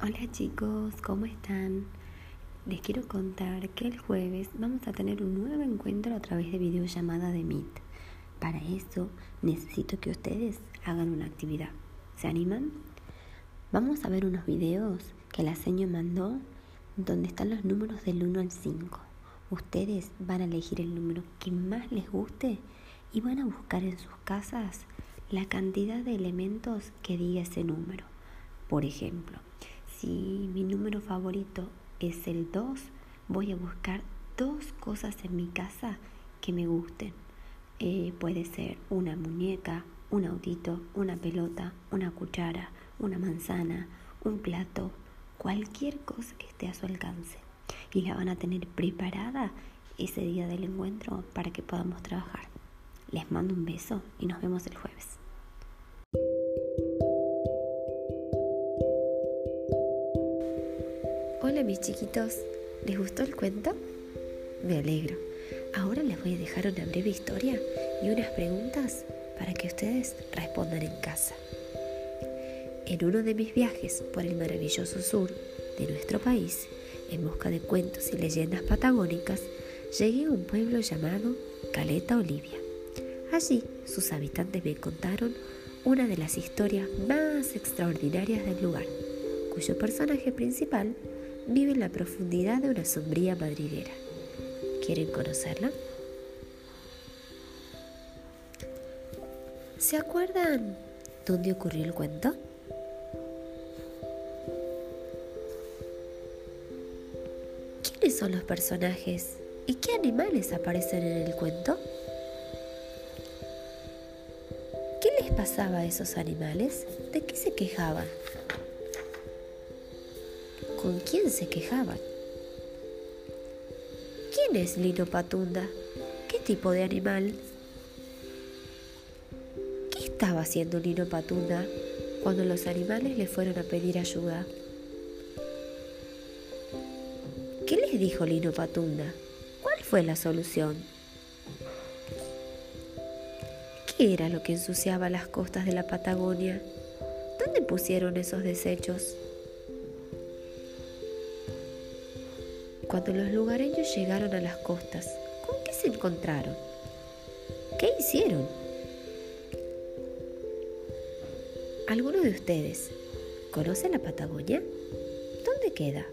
Hola chicos, ¿cómo están? Les quiero contar que el jueves vamos a tener un nuevo encuentro a través de videollamada de Meet. Para eso necesito que ustedes hagan una actividad. ¿Se animan? Vamos a ver unos videos que la seño mandó donde están los números del 1 al 5. Ustedes van a elegir el número que más les guste y van a buscar en sus casas la cantidad de elementos que diga ese número. Por ejemplo, si mi número favorito es el 2, voy a buscar dos cosas en mi casa que me gusten. Eh, puede ser una muñeca, un autito, una pelota, una cuchara, una manzana, un plato, cualquier cosa que esté a su alcance. Y la van a tener preparada ese día del encuentro para que podamos trabajar. Les mando un beso y nos vemos el jueves. Hola mis chiquitos, ¿les gustó el cuento? Me alegro. Ahora les voy a dejar una breve historia y unas preguntas para que ustedes respondan en casa. En uno de mis viajes por el maravilloso sur de nuestro país, en busca de cuentos y leyendas patagónicas, llegué a un pueblo llamado Caleta Olivia. Allí sus habitantes me contaron una de las historias más extraordinarias del lugar, cuyo personaje principal vive en la profundidad de una sombría madriguera. ¿Quieren conocerla? ¿Se acuerdan dónde ocurrió el cuento? ¿Quiénes son los personajes y qué animales aparecen en el cuento? ¿Qué les pasaba a esos animales? ¿De qué se quejaban? ¿Con quién se quejaban? ¿Quién es Lino Patunda? ¿Qué tipo de animal? ¿Qué estaba haciendo Lino Patunda cuando los animales le fueron a pedir ayuda? ¿Qué les dijo Lino Patunda? ¿Cuál fue la solución? ¿Qué era lo que ensuciaba las costas de la Patagonia? ¿Dónde pusieron esos desechos? Cuando los lugareños llegaron a las costas, ¿con qué se encontraron? ¿Qué hicieron? ¿Alguno de ustedes conoce la Patagonia? ¿Dónde queda?